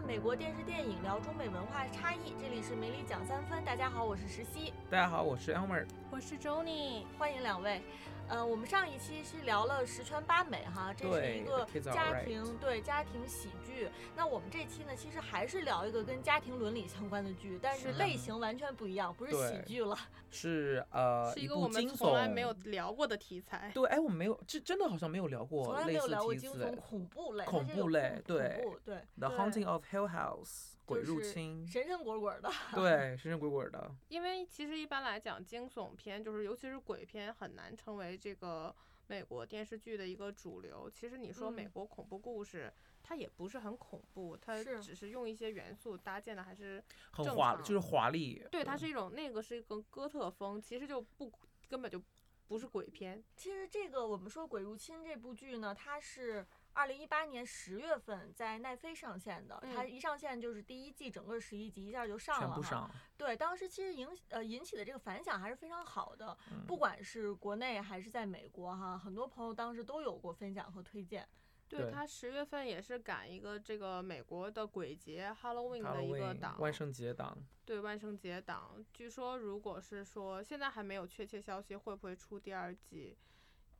看美国电视电影，聊中美文化差异。这里是美里讲三分。大家好，我是石溪。大家好，我是 Elmer。我是 Johnny。欢迎两位。呃，我们上一期是聊了十全八美哈，这是一个家庭对家庭喜剧。那我们这期呢，其实还是聊一个跟家庭伦理相关的剧，但是类型完全不一样，不是喜剧了，是呃 是一个我们从来没有聊过的题材。对，哎，我们没有，这真的好像没有聊过，从来没有聊过惊悚恐怖类，恐怖类，对对。The Haunting of Hill House，鬼入侵，神神鬼鬼的。对，神神鬼鬼的。因为其实一般来讲，惊悚片就是尤其是鬼片，很难成为这个。美国电视剧的一个主流，其实你说美国恐怖故事，它也不是很恐怖，它只是用一些元素搭建的，还是很华，就是华丽。对，它是一种那个是一个哥特风，其实就不根本就不是鬼片。其实这个我们说《鬼入侵》这部剧呢，它是。二零一八年十月份在奈飞上线的，它一上线就是第一季整个十一集一下就上了哈。对，当时其实引呃引起的这个反响还是非常好的，不管是国内还是在美国哈，很多朋友当时都有过分享和推荐。对他十月份也是赶一个这个美国的鬼节 Halloween 的一个档，万圣节档。对万圣节档，据说如果是说现在还没有确切消息，会不会出第二季？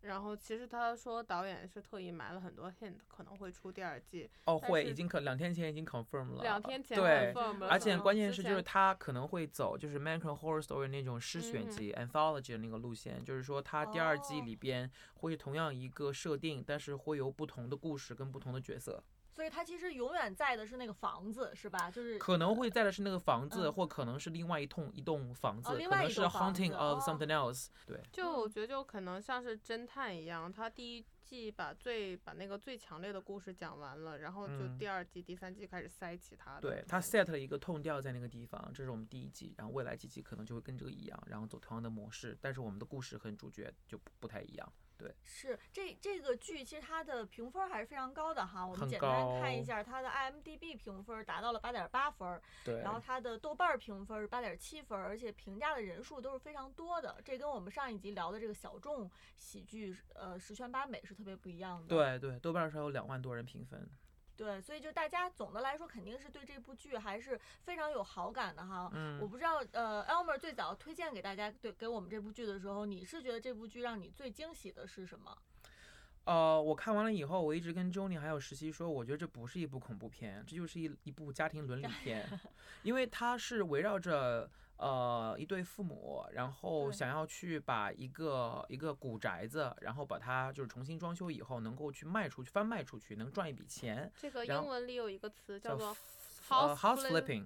然后其实他说导演是特意埋了很多 hint，可能会出第二季。哦，会，已经可两天前已经 confirm 了。两天前 confirm 了。而且关键是就是他可能会走就是 American Horror Story 那种诗选集 anthology 的那个路线，就是说他第二季里边会同样一个设定，但是会有不同的故事跟不同的角色。所以他其实永远在的是那个房子，是吧？就是可能会在的是那个房子，或可能是另外一栋一栋房子，可能是 haunting of something else。对，就我觉得就可能像是侦探一样，他第一季把最把那个最强烈的故事讲完了，然后就第二季、第三季开始塞其他的。对他 set 了一个痛调在那个地方，这是我们第一季，然后未来几季可能就会跟这个一样，然后走同样的模式，但是我们的故事和主角就不太一样。对，是这这个剧其实它的评分还是非常高的哈。我们简单看一下，它的 IMDB 评分达到了八点八分，对。然后它的豆瓣评分是八点七分，而且评价的人数都是非常多的。这跟我们上一集聊的这个小众喜剧，呃，十全八美是特别不一样的。对对，豆瓣上有两万多人评分。对，所以就大家总的来说肯定是对这部剧还是非常有好感的哈。嗯，我不知道，呃，Elmer 最早推荐给大家对给我们这部剧的时候，你是觉得这部剧让你最惊喜的是什么？呃，我看完了以后，我一直跟 Johnny 还有实习说，我觉得这不是一部恐怖片，这就是一一部家庭伦理片，因为它是围绕着。呃，一对父母，然后想要去把一个一个古宅子，然后把它就是重新装修以后，能够去卖出去，翻卖出去，能赚一笔钱。这个英文里有一个词叫做 house flipping，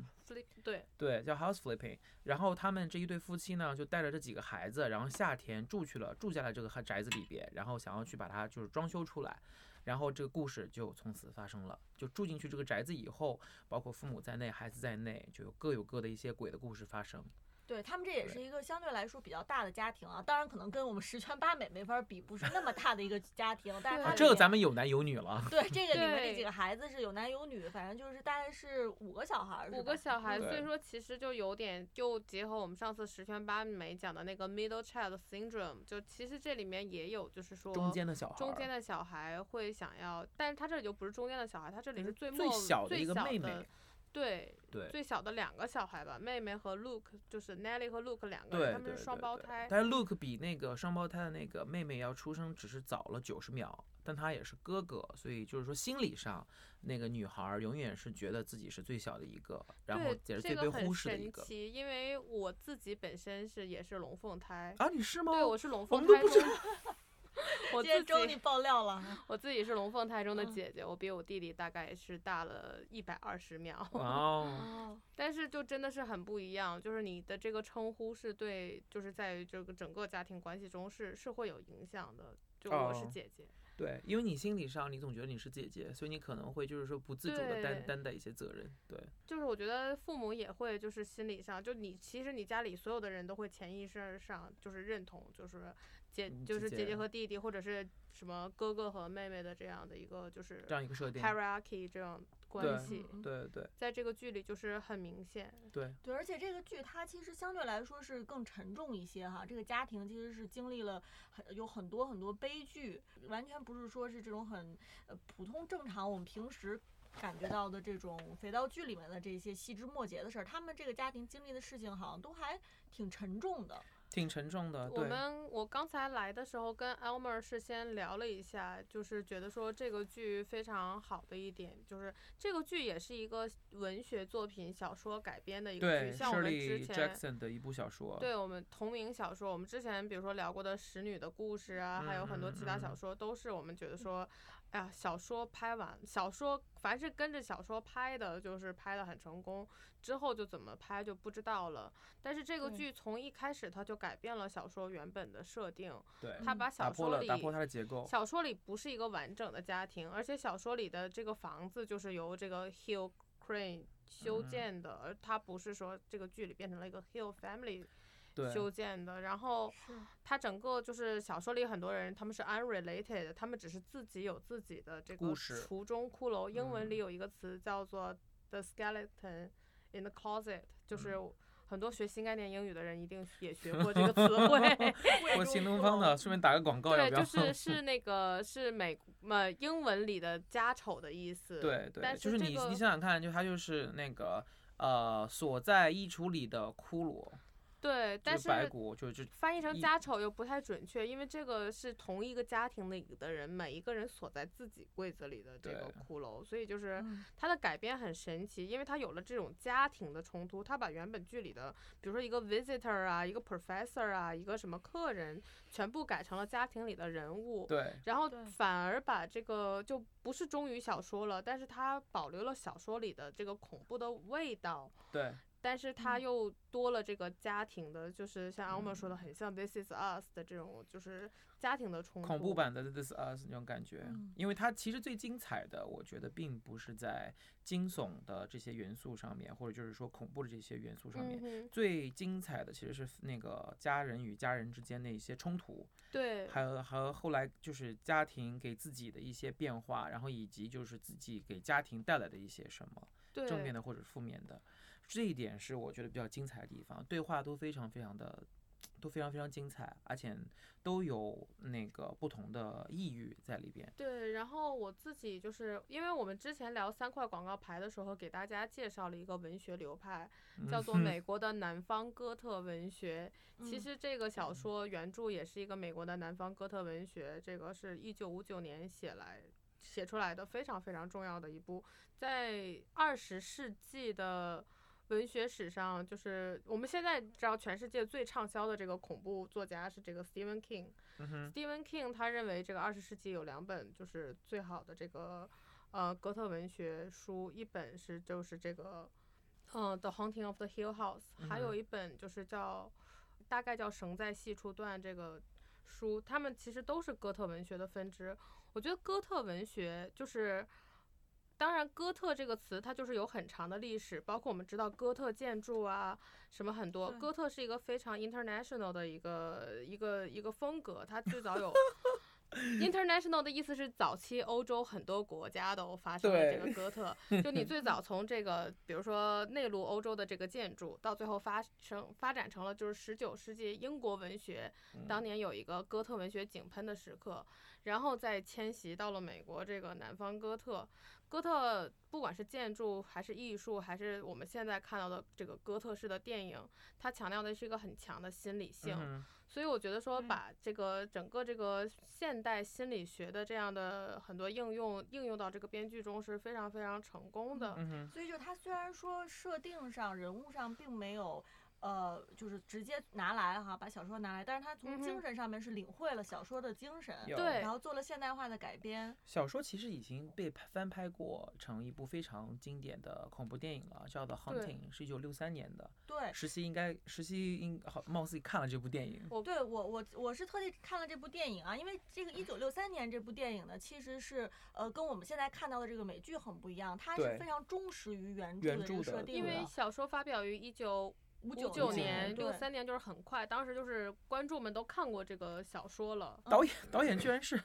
对对，叫 house flipping。然后他们这一对夫妻呢，就带着这几个孩子，然后夏天住去了，住在了这个宅子里边，然后想要去把它就是装修出来。然后这个故事就从此发生了。就住进去这个宅子以后，包括父母在内、孩子在内，就有各有各的一些鬼的故事发生。对他们这也是一个相对来说比较大的家庭啊，当然可能跟我们十全八美没法比，不是那么大的一个家庭。但是这个咱们有男有女了。对，这个里面这几个孩子是有男有女，反正就是大概是五个小孩。五个小孩，所以说其实就有点就结合我们上次十全八美讲的那个 middle child syndrome，就其实这里面也有就是说中间的小孩，中间的小孩会想要，但是他这里就不是中间的小孩，他这里是最最小的一个妹妹。对对，最小的两个小孩吧，妹妹和 Luke，就是 Nelly 和 Luke 两个人，他们是双胞胎。但是 Luke 比那个双胞胎的那个妹妹要出生只是早了九十秒，但他也是哥哥，所以就是说心理上那个女孩永远是觉得自己是最小的一个，然后也是最被忽视的一个。神奇，因为我自己本身是也是龙凤胎啊，你是吗？对，我是龙凤胎。我们都不知道。我自己你爆料了，我自己是龙凤胎中的姐姐，我比我弟弟大概是大了一百二十秒。哦，但是就真的是很不一样，就是你的这个称呼是对，就是在于这个整个家庭关系中是是会有影响的。就我是姐姐。对，因为你心理上你总觉得你是姐姐，所以你可能会就是说不自主的担担待一些责任。对，就是我觉得父母也会就是心理上，就你其实你家里所有的人都会潜意识上就是认同，就是。姐就是姐姐和弟弟，或者是什么哥哥和妹妹的这样的一个就是这样一个设定，hierarchy 这种关系，对对，在这个剧里就是很明显，对。对，而且这个剧它其实相对来说是更沉重一些哈，这个家庭其实是经历了很有很多很多悲剧，完全不是说是这种很呃普通正常我们平时。感觉到的这种肥皂剧里面的这些细枝末节的事儿，他们这个家庭经历的事情好像都还挺沉重的。挺沉重的。我们我刚才来的时候跟 Elmer 是先聊了一下，就是觉得说这个剧非常好的一点，就是这个剧也是一个文学作品小说改编的一个剧，像我们之前 Jackson 的一部小说，对我们同名小说，我们之前比如说聊过的《使女的故事》啊，还有很多其他小说，都是我们觉得说。哎呀，小说拍完，小说凡是跟着小说拍的，就是拍的很成功，之后就怎么拍就不知道了。但是这个剧从一开始它就改变了小说原本的设定，对，他把小说里打破它的结构。小说里不是一个完整的家庭，而且小说里的这个房子就是由这个 Hill Crane 修建的，而它不是说这个剧里变成了一个 Hill Family。修建的，然后它整个就是小说里很多人他们是 unrelated，他们只是自己有自己的这个橱中骷髅。英文里有一个词叫做 the skeleton in the closet，就是很多学新概念英语的人一定 也学过这个词汇。我新东方的，顺便打个广告。对，就是 是那个是美呃英文里的家丑的意思。对对，就是你你想想看，就它就是那个呃锁在衣橱里的骷髅。对，但是就就翻译成家丑又不太准确，因为这个是同一个家庭里的人，每一个人锁在自己柜子里的这个骷髅，所以就是它的改编很神奇，因为它有了这种家庭的冲突，它把原本剧里的，比如说一个 visitor 啊，一个 professor 啊，一个什么客人，全部改成了家庭里的人物，对，然后反而把这个就不是忠于小说了，但是它保留了小说里的这个恐怖的味道，对。但是它又多了这个家庭的，就是像阿莫说的，很像《This Is Us》的这种，就是家庭的冲突。恐怖版的《This Is Us》那种感觉，因为它其实最精彩的，我觉得并不是在惊悚的这些元素上面，或者就是说恐怖的这些元素上面，最精彩的其实是那个家人与家人之间的一些冲突，对，还有和后来就是家庭给自己的一些变化，然后以及就是自己给家庭带来的一些什么，正面的或者负面的。这一点是我觉得比较精彩的地方，对话都非常非常的，都非常非常精彩，而且都有那个不同的意喻在里边。对，然后我自己就是因为我们之前聊三块广告牌的时候，给大家介绍了一个文学流派，叫做美国的南方哥特文学。其实这个小说原著也是一个美国的南方哥特文学，这个是一九五九年写来写出来的，非常非常重要的一部，在二十世纪的。文学史上，就是我们现在知道全世界最畅销的这个恐怖作家是这个 Stephen King。Stephen King 他认为这个二十世纪有两本就是最好的这个呃哥特文学书，一本是就是这个嗯 The Haunting of the Hill House，还有一本就是叫大概叫绳在细处断这个书，他们其实都是哥特文学的分支。我觉得哥特文学就是。当然，哥特这个词它就是有很长的历史，包括我们知道哥特建筑啊，什么很多。哥特是一个非常 international 的一个一个一个风格，它最早有。International 的意思是早期欧洲很多国家都发生了这个哥特，就你最早从这个，比如说内陆欧洲的这个建筑，到最后发生发展成了就是十九世纪英国文学，当年有一个哥特文学井喷的时刻，然后再迁徙到了美国这个南方哥特。哥特不管是建筑还是艺术，还是我们现在看到的这个哥特式的电影，它强调的是一个很强的心理性。所以我觉得说，把这个整个这个现代心理学的这样的很多应用应用到这个编剧中是非常非常成功的。所以就它虽然说设定上人物上并没有。呃，就是直接拿来哈，把小说拿来，但是他从精神上面是领会了小说的精神，对，然后做了现代化的改编。小说其实已经被翻拍过成一部非常经典的恐怖电影了，叫做《Hunting》，是一九六三年的。对，实习应该实习应好，貌似看了这部电影。我对我我我是特地看了这部电影啊，因为这个一九六三年这部电影呢，其实是呃跟我们现在看到的这个美剧很不一样，它是非常忠实于原著的设定。因为小说发表于一九。五九年、六三年就是很快，当时就是观众们都看过这个小说了。导演导演居然是《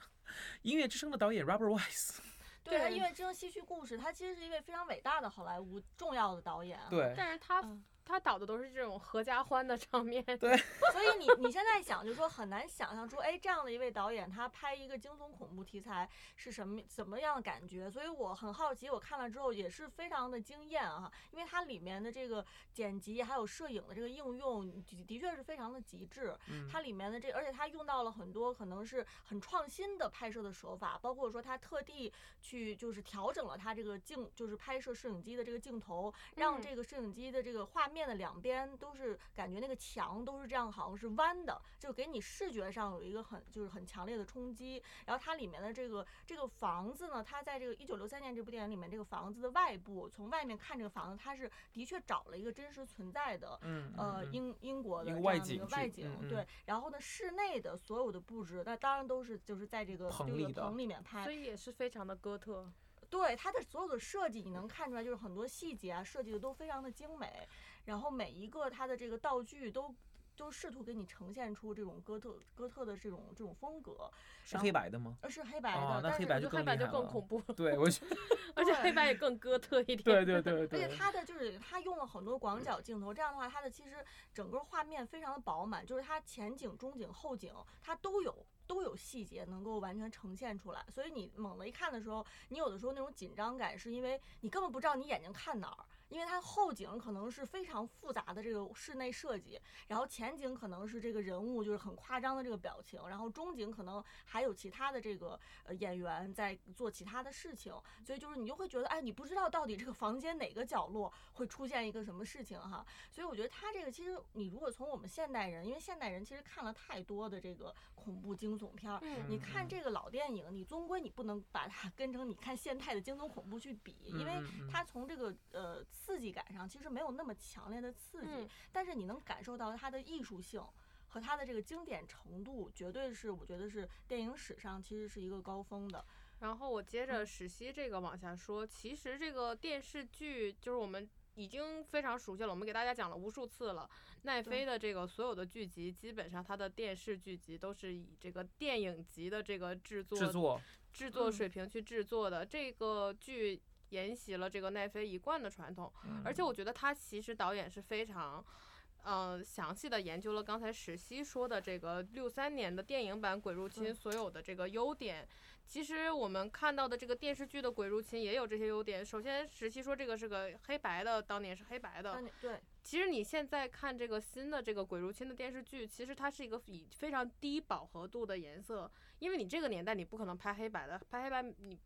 音乐之声》的导演 Robert Wise。对他，《音乐之声》戏剧故事，他其实是一位非常伟大的好莱坞重要的导演。对，但是他他导的都是这种合家欢的场面。对，所以你你现在想，就是说很难想象出，哎，这样的一位导演，他拍一个惊悚恐怖题材是什么怎么样的感觉？所以我很好奇，我看了之后也是非常的惊艳啊，因为它里面的这个剪辑还有摄影的这个应用，的确是非常的极致。它里面的这，而且它用到了很多可能是很创新的拍摄的手法，包括说它特地去就是调整了它这个镜，就是拍摄摄影机的这个镜头，让这个摄影机的这个画面的两边都是感觉那个墙都是这样，好像是弯的，就给你视觉上有一个很就是很强烈的冲击。然后它里面的这个这个房子呢，它在这个一九六三年这部电影里面，这个房子的外部从外面看这个房子，它是的确找了一个真实存在的，呃英英国的这样的一个外景，对。然后呢，室内的所有的布置，那当然都是就是在这个这个棚里面拍，所以也是非常的哥特。对它的所有的设计，你能看出来，就是很多细节啊，设计的都非常的精美。然后每一个它的这个道具都都试图给你呈现出这种哥特哥特的这种这种风格。是黑白的吗？呃，是黑白的，那黑白就黑白就更恐怖 了。对，我觉得，而且黑白也更哥特一点。对对对对。而且它的就是它用了很多广角镜头，这样的话，它的其实整个画面非常的饱满，就是它前景、中景、后景它都有。都有细节能够完全呈现出来，所以你猛的一看的时候，你有的时候那种紧张感是因为你根本不知道你眼睛看哪儿。因为它后景可能是非常复杂的这个室内设计，然后前景可能是这个人物就是很夸张的这个表情，然后中景可能还有其他的这个呃演员在做其他的事情，所以就是你就会觉得，哎，你不知道到底这个房间哪个角落会出现一个什么事情哈。所以我觉得它这个其实你如果从我们现代人，因为现代人其实看了太多的这个恐怖惊悚片儿，你看这个老电影，你终归你不能把它 跟成你看现代的惊悚恐怖去比，因为它从这个呃。刺激感上其实没有那么强烈的刺激，但是你能感受到它的艺术性和它的这个经典程度，绝对是我觉得是电影史上其实是一个高峰的。然后我接着史西这个往下说，其实这个电视剧就是我们已经非常熟悉了，我们给大家讲了无数次了。奈飞的这个所有的剧集，基本上它的电视剧集都是以这个电影级的这个制作制作制作水平去制作的这个剧。沿袭了这个奈飞一贯的传统，而且我觉得他其实导演是非常，呃，详细的研究了刚才史希说的这个六三年的电影版《鬼入侵》所有的这个优点。其实我们看到的这个电视剧的《鬼入侵》也有这些优点。首先，史希说这个是个黑白的，当年是黑白的。对。其实你现在看这个新的这个《鬼入侵》的电视剧，其实它是一个以非常低饱和度的颜色，因为你这个年代你不可能拍黑白的，拍黑白你你。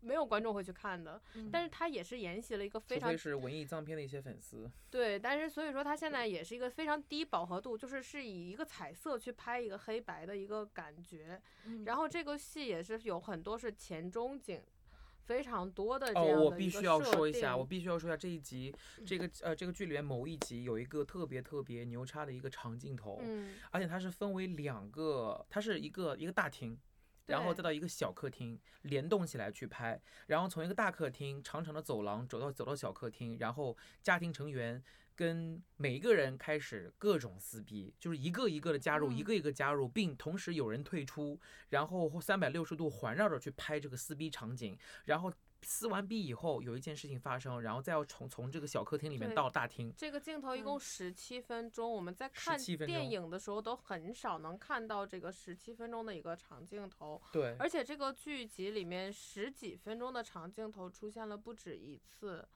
没有观众会去看的，但是他也是沿袭了一个非常，是文艺藏片的一些粉丝。对，但是所以说他现在也是一个非常低饱和度，就是是以一个彩色去拍一个黑白的一个感觉。然后这个戏也是有很多是前中景非常多的这样的哦，我必须要说一下，我必须要说一下这一集这个呃这个剧里面某一集有一个特别特别牛叉的一个长镜头，嗯，而且它是分为两个，它是一个一个大厅。然后再到一个小客厅联动起来去拍，然后从一个大客厅长长的走廊走到走到小客厅，然后家庭成员跟每一个人开始各种撕逼，就是一个一个的加入，一个一个加入，并同时有人退出，然后三百六十度环绕着去拍这个撕逼场景，然后。撕完逼以后，有一件事情发生，然后再要从从这个小客厅里面到大厅。这个镜头一共十七分钟，我们在看电影的时候都很少能看到这个十七分钟的一个长镜头。对。而且这个剧集里面十几分钟的长镜头出现了不止一次。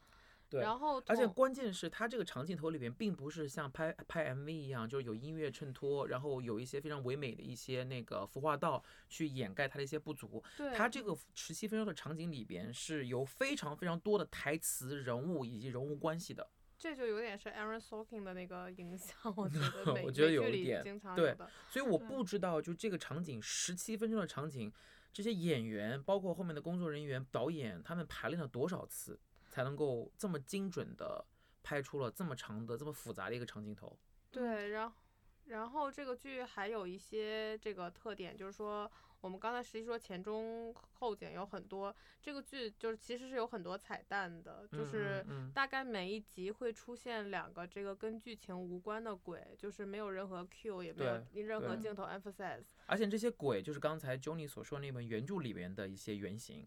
然后，而且关键是它这个长镜头里边，并不是像拍拍 MV 一样，就是有音乐衬托，然后有一些非常唯美的一些那个服化道去掩盖它的一些不足。它这个十七分钟的场景里边，是有非常非常多的台词、人物以及人物关系的。这就有点是 Aaron Sorkin 的那个影响，我觉得。我觉得有一点。对。所以我不知道，就这个场景十七分钟的场景，这些演员，包括后面的工作人员、导演，他们排练了多少次？才能够这么精准的拍出了这么长的、这么复杂的一个长镜头。对，然后，然后这个剧还有一些这个特点，就是说，我们刚才实际说前中后景有很多，这个剧就是其实是有很多彩蛋的，就是大概每一集会出现两个这个跟剧情无关的鬼，就是没有任何 Q，也没有任何镜头 emphasize。而且这些鬼就是刚才 Johnny 所说那本原著里面的一些原型。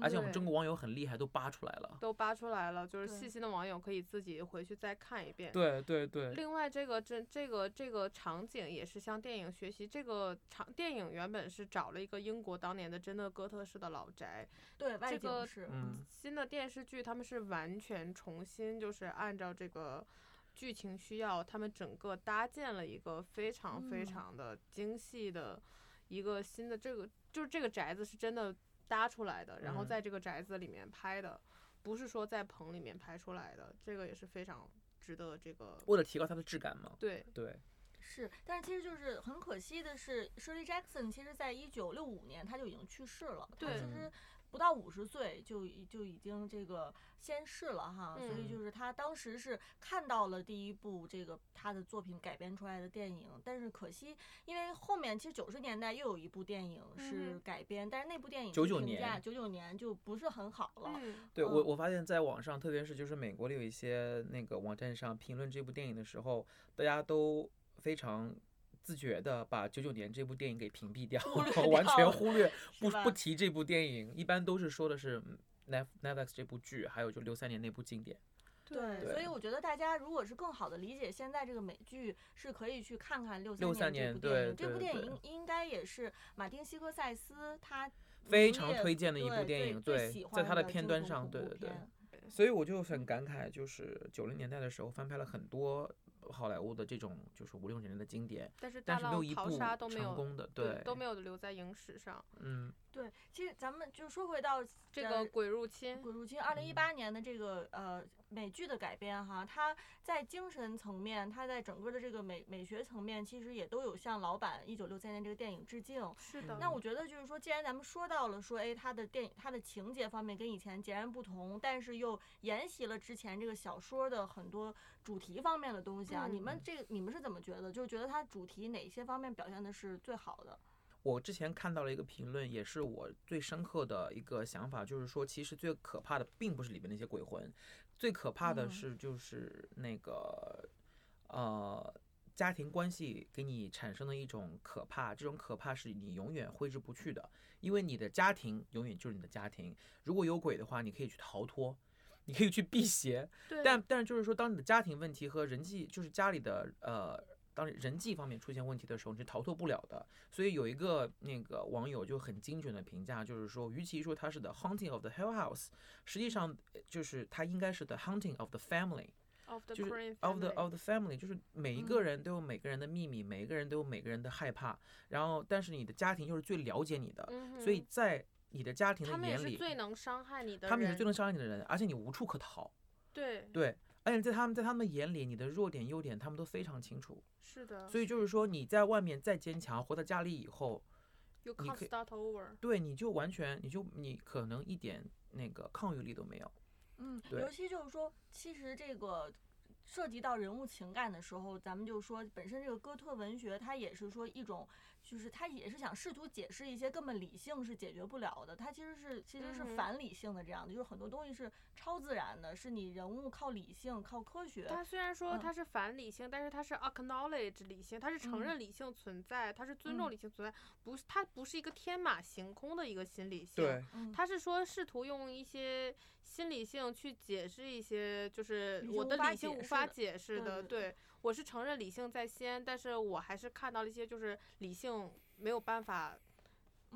而且我们中国网友很厉害，都扒出来了，都扒出来了，就是细心的网友可以自己回去再看一遍。对对对。另外，这个这这个这个场景也是向电影学习。这个场电影原本是找了一个英国当年的真的哥特式的老宅，对，这个嗯，新的电视剧他们是完全重新就是按照这个剧情需要，他们整个搭建了一个非常非常的精细的一个新的这个，就是这个宅子是真的。搭出来的，然后在这个宅子里面拍的，不是说在棚里面拍出来的，这个也是非常值得这个。为了提高它的质感嘛。对对。是，但是其实就是很可惜的是，Shirley Jackson 其实在一九六五年他就已经去世了。对。其实。不到五十岁就就已经这个仙逝了哈，所以就是他当时是看到了第一部这个他的作品改编出来的电影，但是可惜，因为后面其实九十年代又有一部电影是改编，但是那部电影九九年九九年就不是很好了。对我我发现在网上，特别是就是美国的有一些那个网站上评论这部电影的时候，大家都非常。自觉的把九九年这部电影给屏蔽掉，完全忽略不不提这部电影，一般都是说的是 Netflix 这部剧，还有就六三年那部经典。对，所以我觉得大家如果是更好的理解现在这个美剧，是可以去看看六三年这部电影。这部电影应应该也是马丁西克塞斯他非常推荐的一部电影，对，在他的片段上，对对对。所以我就很感慨，就是九零年代的时候翻拍了很多。好莱坞的这种就是五六十年的经典，但是但是没有一部成功的，对，都没有留在影史上。嗯，对，其实咱们就说回到这个《鬼入侵》，《鬼入侵》二零一八年的这个呃美剧的改编哈，它在精神层面，它在整个的这个美美学层面，其实也都有向老版一九六三年这个电影致敬。是的。那我觉得就是说，既然咱们说到了说，哎，它的电影它的情节方面跟以前截然不同，但是又沿袭了之前这个小说的很多主题方面的东西啊，你们这个你们是怎么觉得？就是觉得它主题哪些方面表现的是最好的？我之前看到了一个评论，也是我最深刻的一个想法，就是说，其实最可怕的并不是里面那些鬼魂，最可怕的是就是那个呃家庭关系给你产生的一种可怕，这种可怕是你永远挥之不去的，因为你的家庭永远就是你的家庭，如果有鬼的话，你可以去逃脱，你可以去辟邪，但但是就是说，当你的家庭问题和人际，就是家里的呃。当人际方面出现问题的时候，你是逃脱不了的。所以有一个那个网友就很精准的评价，就是说，与其说它是 The Haunting of the Hill House，实际上就是它应该是 The Haunting of the Family，就是 of the of the family，就是每一个人都有每个人的秘密，每一个人都有每个人的害怕。然后，但是你的家庭又是最了解你的，所以在你的家庭的眼里，最能伤害你的，他们也是最能伤害你的人，而且你无处可逃。对对，而且在他们在他们眼里，你的弱点优点他们都非常清楚。是的，所以就是说，你在外面再坚强，回到家里以后，你可以 start over。对，你就完全，你就你可能一点那个抗御力都没有。嗯，尤其就是说，其实这个涉及到人物情感的时候，咱们就说，本身这个哥特文学它也是说一种。就是他也是想试图解释一些根本理性是解决不了的，他其实是其实是反理性的这样的，就是很多东西是超自然的，是你人物靠理性靠科学。他虽然说他是反理性，但是他是 acknowledge 理性，他是承认理性存在，他是尊重理性存在，不是他不是一个天马行空的一个新理性，对，他是说试图用一些新理性去解释一些就是我的理性无法解释的，对。我是承认理性在先，但是我还是看到了一些就是理性没有办法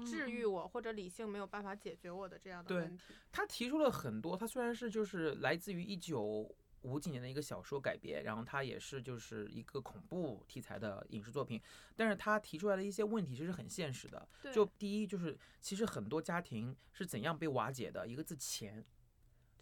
治愈我，或者理性没有办法解决我的这样的问题。他提出了很多，他虽然是就是来自于一九五几年的一个小说改编，然后他也是就是一个恐怖题材的影视作品，但是他提出来的一些问题其实很现实的。就第一就是其实很多家庭是怎样被瓦解的，一个字钱。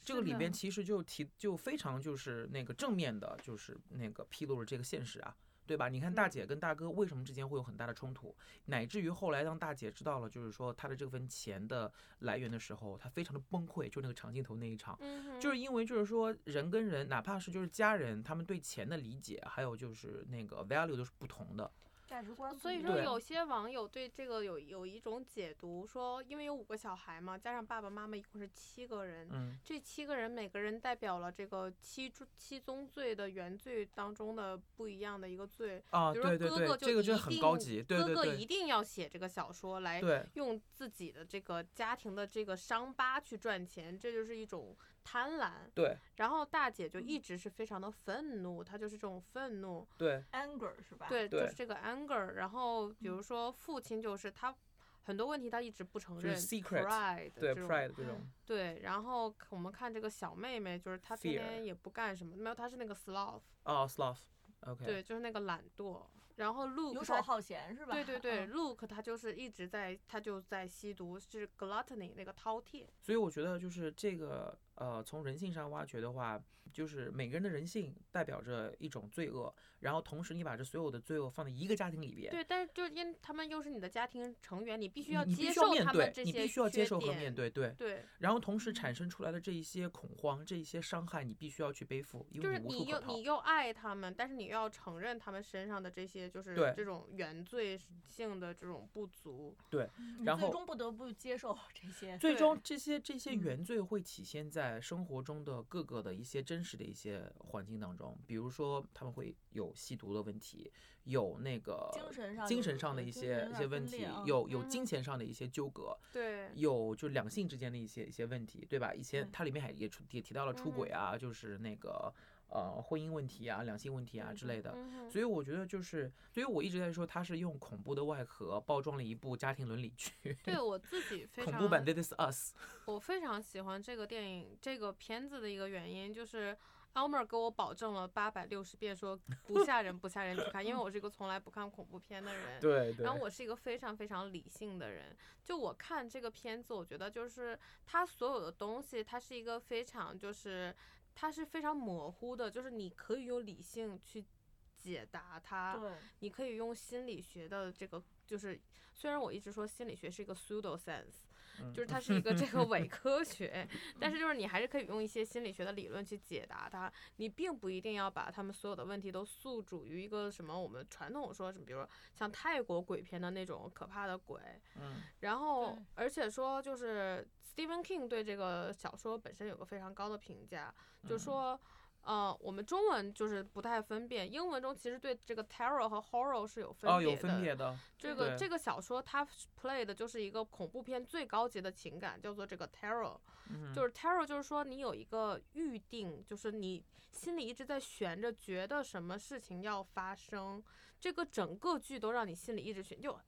这个里边其实就提就非常就是那个正面的，就是那个披露了这个现实啊，对吧？你看大姐跟大哥为什么之间会有很大的冲突，乃至于后来当大姐知道了就是说她的这份钱的来源的时候，她非常的崩溃。就那个长镜头那一场，就是因为就是说人跟人，哪怕是就是家人，他们对钱的理解还有就是那个 value 都是不同的。价值观。所以说，有些网友对这个有有一种解读，说因为有五个小孩嘛，加上爸爸妈妈一共是七个人，嗯，这七个人每个人代表了这个七七宗罪的原罪当中的不一样的一个罪。啊，对对对，这个就很高级。对哥哥一定要写这个小说来用自己的这个家庭的这个伤疤去赚钱，这就是一种。贪婪，对，然后大姐就一直是非常的愤怒，她就是这种愤怒，对，anger 是吧？对，就是这个 anger。然后比如说父亲就是他很多问题他一直不承认，pride，对 pride 这种，对。然后我们看这个小妹妹，就是她天天也不干什么，没有，她是那个 sloth，哦，sloth，OK，对，就是那个懒惰。然后 Luke 游手好闲是吧？对对对，Luke 他就是一直在，他就在吸毒，是 gluttony 那个饕餮。所以我觉得就是这个。呃，从人性上挖掘的话，就是每个人的人性代表着一种罪恶，然后同时你把这所有的罪恶放在一个家庭里边。对，但是就因他们又是你的家庭成员，你必须要接受他们这些你必须要接受和面对，对。对。然后同时产生出来的这一些恐慌，这一些伤害，你必须要去背负。就是你又你又爱他们，但是你又要承认他们身上的这些就是这种原罪性的这种不足。对。然后最终不得不接受这些。最终这些这些原罪会体现在生活中的。的各个的一些真实的一些环境当中，比如说他们会有吸毒的问题，有那个精神上精神上的一些一些问题，有有金钱上的一些纠葛，对，有就两性之间的一些一些问题，对吧？以前它里面还也出也提到了出轨啊，就是那个。呃，婚姻问题啊，两性问题啊之类的，所以我觉得就是，所以我一直在说，他是用恐怖的外壳包装了一部家庭伦理剧。对我自己非常恐怖版《This Is Us》。我非常喜欢这个电影这个片子的一个原因，就是 Elmer 给我保证了八百六十遍说 不吓人不吓人去看，因为我是一个从来不看恐怖片的人。对对。然后我是一个非常非常理性的人，就我看这个片子，我觉得就是它所有的东西，它是一个非常就是。它是非常模糊的，就是你可以用理性去解答它，你可以用心理学的这个，就是虽然我一直说心理学是一个 pseudo science，就是它是一个这个伪科学，但是就是你还是可以用一些心理学的理论去解答它，你并不一定要把他们所有的问题都诉诸于一个什么我们传统说什么，比如说像泰国鬼片的那种可怕的鬼，嗯，然后而且说就是 Stephen King 对这个小说本身有个非常高的评价。就说，呃，我们中文就是不太分辨，英文中其实对这个 terror 和 horror 是有分别的。哦，有分别的。这个这个小说它 play 的就是一个恐怖片最高级的情感，叫做这个 terror。就是 terror，就是说你有一个预定，就是你心里一直在悬着，觉得什么事情要发生，这个整个剧都让你心里一直悬，就。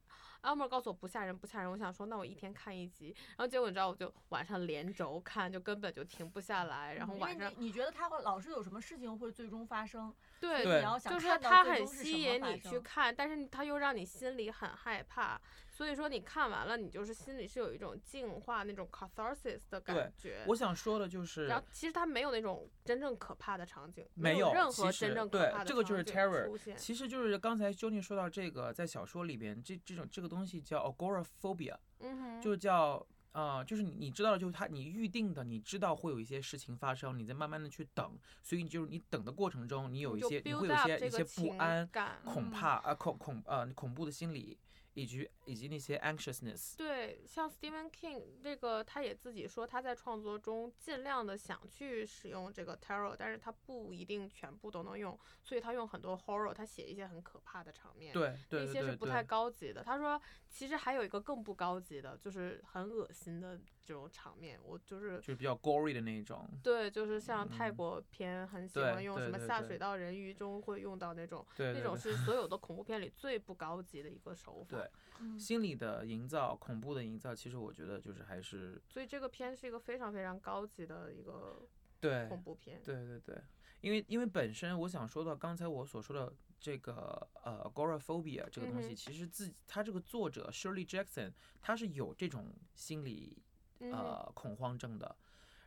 阿莫告诉我不吓人，不吓人。我想说，那我一天看一集，然后结果你知道，我就晚上连轴看，就根本就停不下来。然后晚上，你觉得他会老是有什么事情会最终发生？对，就是它很吸引你去看，但是它又让你心里很害怕。所以说你看完了，你就是心里是有一种净化那种 catharsis 的感觉。我想说的就是，然后其实它没有那种真正可怕的场景，没有任何真正可怕的这个就是 terror。其实就是刚才 Jony 说到这个，在小说里边，这这种这个东西叫 agoraphobia，嗯就叫啊，就是你知道，就是他你预定的，你知道会有一些事情发生，你在慢慢的去等，所以就是你等的过程中，你有一些你会有一些一些不安、恐怕啊恐恐呃恐怖的心理。以及以及那些 anxiousness，对，像 Stephen King 这个，他也自己说他在创作中尽量的想去使用这个 terror，但是他不一定全部都能用，所以他用很多 horror，他写一些很可怕的场面，对，那些是不太高级的。他说其实还有一个更不高级的，就是很恶心的。这种场面，我就是就是比较 gory 的那一种。对，就是像泰国片，很喜欢用什么下水道人鱼中会用到那种，那种是所有的恐怖片里最不高级的一个手法。对，心理的营造，恐怖的营造，其实我觉得就是还是。所以这个片是一个非常非常高级的一个对恐怖片。对对对，因为因为本身我想说到刚才我所说的这个呃 agoraphobia 这个东西，其实自他这个作者 Shirley Jackson 他是有这种心理。呃，恐慌症的，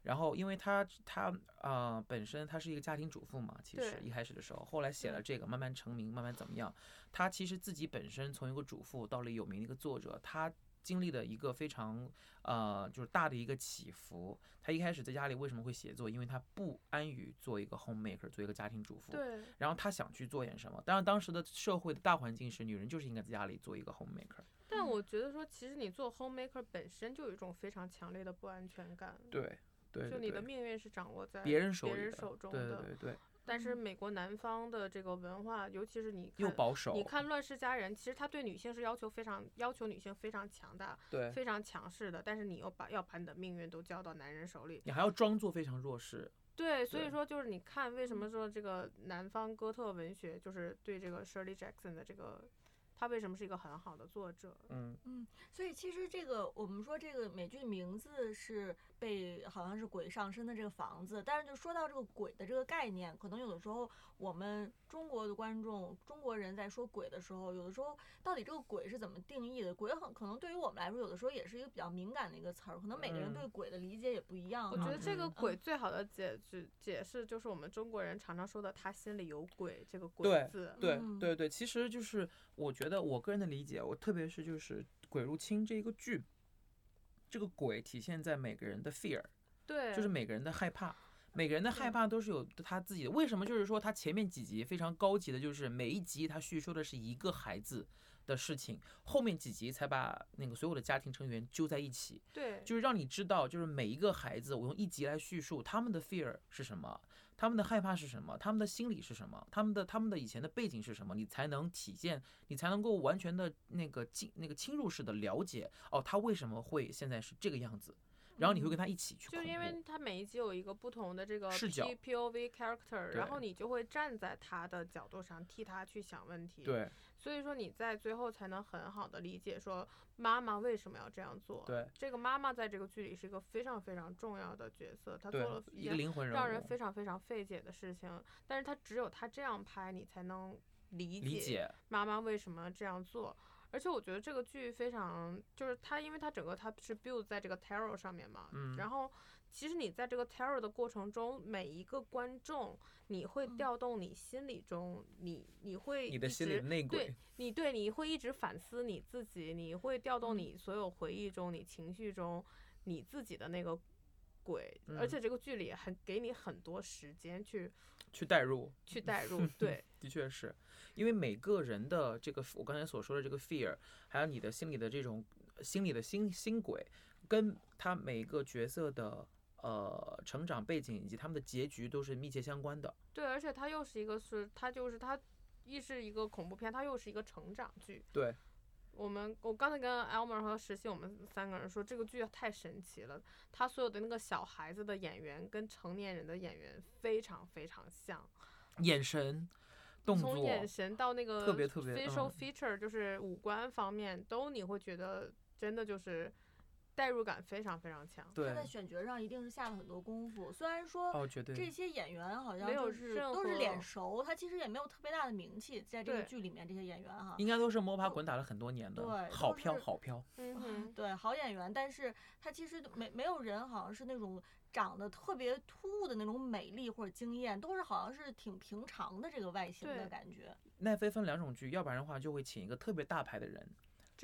然后因为他他呃本身他是一个家庭主妇嘛，其实一开始的时候，后来写了这个，慢慢成名，慢慢怎么样？他其实自己本身从一个主妇到了有名的一个作者，他经历了一个非常呃就是大的一个起伏。他一开始在家里为什么会写作？因为他不安于做一个 homemaker，做一个家庭主妇。对。然后他想去做点什么。当然，当时的社会的大环境是女人就是应该在家里做一个 homemaker。但我觉得说，其实你做 homemaker 本身就有一种非常强烈的不安全感。对对。就你的命运是掌握在别人手别人手中的。对对对。但是美国南方的这个文化，尤其是你又保守，你看《乱世佳人》，其实他对女性是要求非常要求女性非常强大，对，非常强势的。但是你又把要把你的命运都交到男人手里，你还要装作非常弱势。对，所以说就是你看，为什么说这个南方哥特文学就是对这个 Shirley Jackson 的这个。他为什么是一个很好的作者？嗯嗯，所以其实这个我们说这个美剧名字是被好像是鬼上身的这个房子，但是就说到这个鬼的这个概念，可能有的时候我们中国的观众、中国人在说鬼的时候，有的时候到底这个鬼是怎么定义的？鬼很可能对于我们来说，有的时候也是一个比较敏感的一个词儿，可能每个人对鬼的理解也不一样。我觉得这个鬼最好的解解解释就是我们中国人常常说的“他心里有鬼”这个“鬼”字。对对对对，其实就是我觉得。觉得我个人的理解，我特别是就是《鬼入侵》这一个剧，这个鬼体现在每个人的 fear，对，就是每个人的害怕，每个人的害怕都是有他自己的。为什么？就是说他前面几集非常高级的，就是每一集他叙述的是一个孩子的事情，后面几集才把那个所有的家庭成员揪在一起，对，就是让你知道，就是每一个孩子，我用一集来叙述他们的 fear 是什么。他们的害怕是什么？他们的心理是什么？他们的他们的以前的背景是什么？你才能体现，你才能够完全的那个进那个侵入式的了解哦，他为什么会现在是这个样子？然后你会跟他一起去，就因为他每一集有一个不同的这个 P P O V character，然后你就会站在他的角度上替他去想问题。对。所以说你在最后才能很好的理解说妈妈为什么要这样做。对，这个妈妈在这个剧里是一个非常非常重要的角色，她做了一个灵魂让人非常非常费解的事情。但是她只有她这样拍，你才能理解妈妈为什么这样做。而且我觉得这个剧非常，就是它，因为它整个它是 build 在这个 terror 上面嘛，嗯，然后其实你在这个 terror 的过程中，每一个观众。你会调动你心里中，你你会你的心里内鬼，对你对你会一直反思你自己，你会调动你所有回忆中、你情绪中你自己的那个鬼，而且这个剧里很给你很多时间去去代入，去代入，对，的确是因为每个人的这个我刚才所说的这个 fear，还有你的心里的这种心里的心心鬼，跟他每个角色的。呃，成长背景以及他们的结局都是密切相关的。对，而且它又是一个是，它就是它，一是一个恐怖片，它又是一个成长剧。对，我们我刚才跟 Elmer 和实习我们三个人说，这个剧太神奇了，他所有的那个小孩子的演员跟成年人的演员非常非常像，眼神、动作，从眼神到那个特别特别 facial feature，就是五官方面都你会觉得真的就是。代入感非常非常强，他在选角上一定是下了很多功夫。虽然说哦，绝对这些演员好像就是都是脸熟，他其实也没有特别大的名气，在这个剧里面这些演员哈，应该都是摸爬滚打了很多年的，对，好飘好飘，嗯，对，好演员。但是他其实没没有人好像是那种长得特别突兀的那种美丽或者惊艳，都是好像是挺平常的这个外形的感觉。奈飞分两种剧，要不然的话就会请一个特别大牌的人。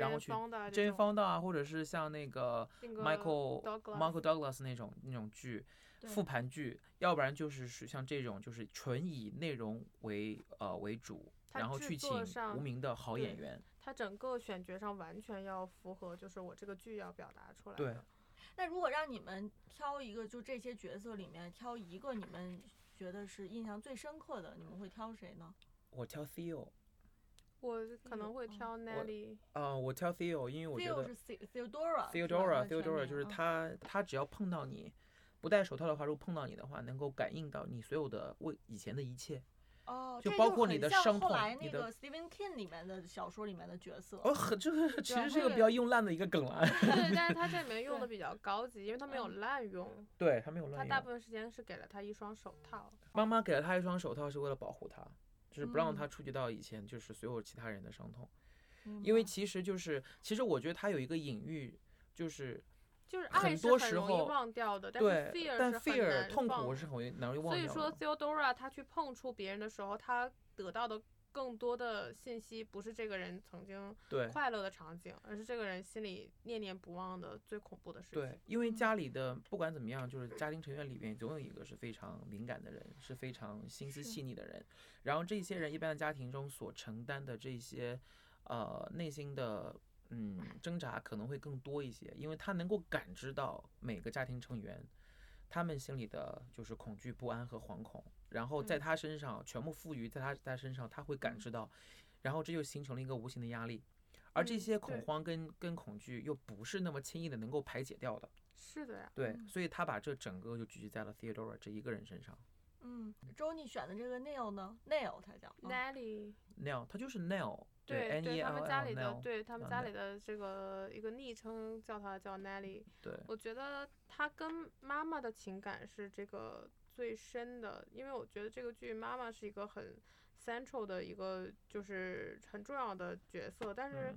然后去真人方的啊，或者是像那个 Michael Michael Douglas 那种那种剧，复盘剧，要不然就是是像这种就是纯以内容为呃为主，然后去请无名的好演员。他整个选角上完全要符合，就是我这个剧要表达出来的。对。那如果让你们挑一个，就这些角色里面挑一个，你们觉得是印象最深刻的，你们会挑谁呢？我挑 Theo。我可能会挑 Nelly。啊，我挑 Theo，因为我觉得 Theodora。Theodora，Theodora 就是他，他只要碰到你，不戴手套的话，如果碰到你的话，能够感应到你所有的为以前的一切。哦，就包括你的伤痛。你的 Stephen King 里面的小说里面的角色。哦，很 这个其实是一个比较用烂的一个梗了。对，但是他这里面 用的比较高级，因为他没有滥用。对他没有滥用。他大部分时间是给了他一双手套。妈妈给了他一双手套，是为了保护他。就是不让他触及到以前就是所有其他人的伤痛，因为其实就是其实我觉得他有一个隐喻，就是就是很多时候忘掉的，对，但 fear 痛苦是很难忘掉。所以说 Theodora 他去碰触别人的时候，他得到的更多的信息不是这个人曾经快乐的场景，而是这个人心里念念不忘的最恐怖的事情。对，因为家里的不管怎么样，就是家庭成员里面总有一个是非常敏感的人，是非常心思细腻的人。然后这些人一般的家庭中所承担的这些，呃，内心的嗯挣扎可能会更多一些，因为他能够感知到每个家庭成员他们心里的就是恐惧、不安和惶恐。然后在他身上全部赋予在他他身上，他会感知到，然后这就形成了一个无形的压力，而这些恐慌跟跟恐惧又不是那么轻易的能够排解掉的。是的呀。对，所以他把这整个就聚集在了 Theodora 这一个人身上。嗯，周妮选的这个 Neil 呢？Neil 他叫 Nelly。Neil，他就是 Neil。对对，他们家里的对他们家里的这个一个昵称叫他叫 Nelly。对。我觉得他跟妈妈的情感是这个。最深的，因为我觉得这个剧妈妈是一个很 central 的一个，就是很重要的角色。但是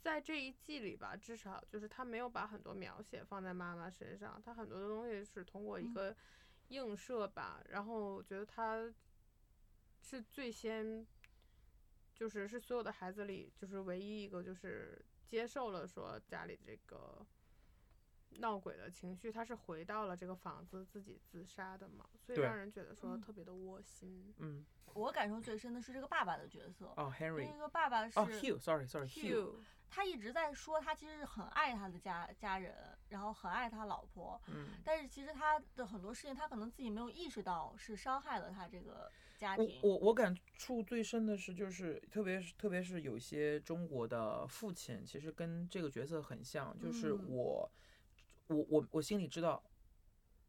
在这一季里吧，至少就是他没有把很多描写放在妈妈身上，他很多的东西是通过一个映射吧。然后我觉得他是最先，就是是所有的孩子里，就是唯一一个就是接受了说家里这个。闹鬼的情绪，他是回到了这个房子自己自杀的嘛，所以让人觉得说特别的窝心。嗯，我感受最深的是这个爸爸的角色。哦，Henry。那个爸爸是。哦，Hugh，sorry，sorry，Hugh。他一直在说他其实是很爱他的家家人，然后很爱他老婆。嗯。但是其实他的很多事情，他可能自己没有意识到是伤害了他这个家庭。我我感触最深的是，就是特别是特别是有些中国的父亲，其实跟这个角色很像，就是我。我我我心里知道，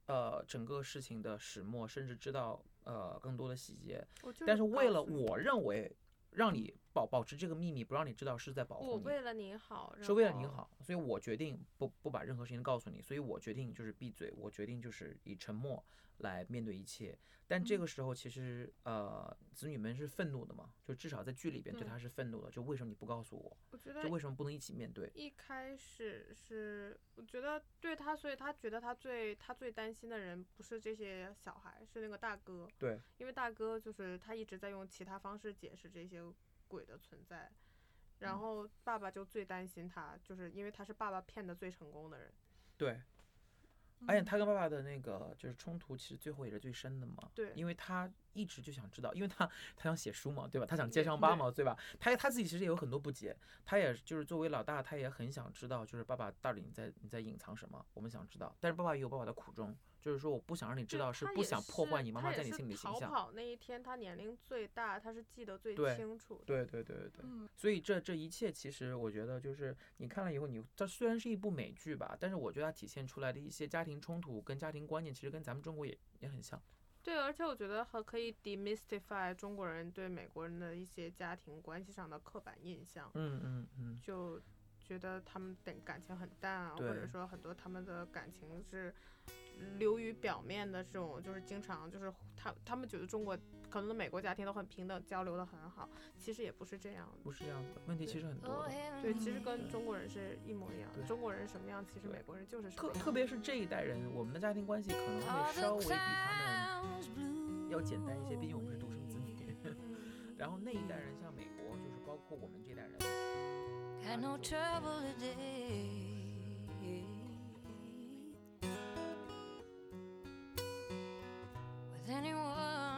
呃，整个事情的始末，甚至知道呃更多的细节，但是为了我认为让你保保持这个秘密，不让你知道，是在保护你。我为了你好，是为了你好，所以我决定不不把任何事情告诉你，所以我决定就是闭嘴，我决定就是以沉默来面对一切。但这个时候，其实呃，子女们是愤怒的嘛？就至少在剧里边对他是愤怒的。就为什么你不告诉我？我觉得就为什么不能一起面对？一开始是我觉得对他，所以他觉得他最他最担心的人不是这些小孩，是那个大哥。对，因为大哥就是他一直在用其他方式解释这些鬼的存在，然后爸爸就最担心他，就是因为他是爸爸骗的最成功的人。对。而且他跟爸爸的那个就是冲突，其实最后也是最深的嘛。对，因为他一直就想知道，因为他他想写书嘛，对吧？他想接伤疤嘛，对吧？他他自己其实也有很多不解，他也就是作为老大，他也很想知道，就是爸爸到底你在你在隐藏什么？我们想知道，但是爸爸也有爸爸的苦衷。就是说，我不想让你知道，是不想破坏你妈妈在你心里形象。逃跑那一天，他年龄最大，他是记得最清楚。对对对对对。所以这这一切，其实我觉得就是你看了以后，你这虽然是一部美剧吧，但是我觉得它体现出来的一些家庭冲突跟家庭观念，其实跟咱们中国也也很像。对，而且我觉得还可以 demystify 中国人对美国人的一些家庭关系上的刻板印象。嗯嗯嗯。就觉得他们的感情很淡啊，或者说很多他们的感情是。流于表面的这种，就是经常就是他他们觉得中国可能美国家庭都很平等，交流的很好，其实也不是这样的，不是这样子的，问题其实很多的。对，其实跟中国人是一模一样的。中国人什么样，其实美国人就是什么样。特特别是这一代人，我们的家庭关系可能会稍微比他们要简单一些，毕竟我们是独生子女。然后那一代人像美国，就是包括我们这代人。anyone.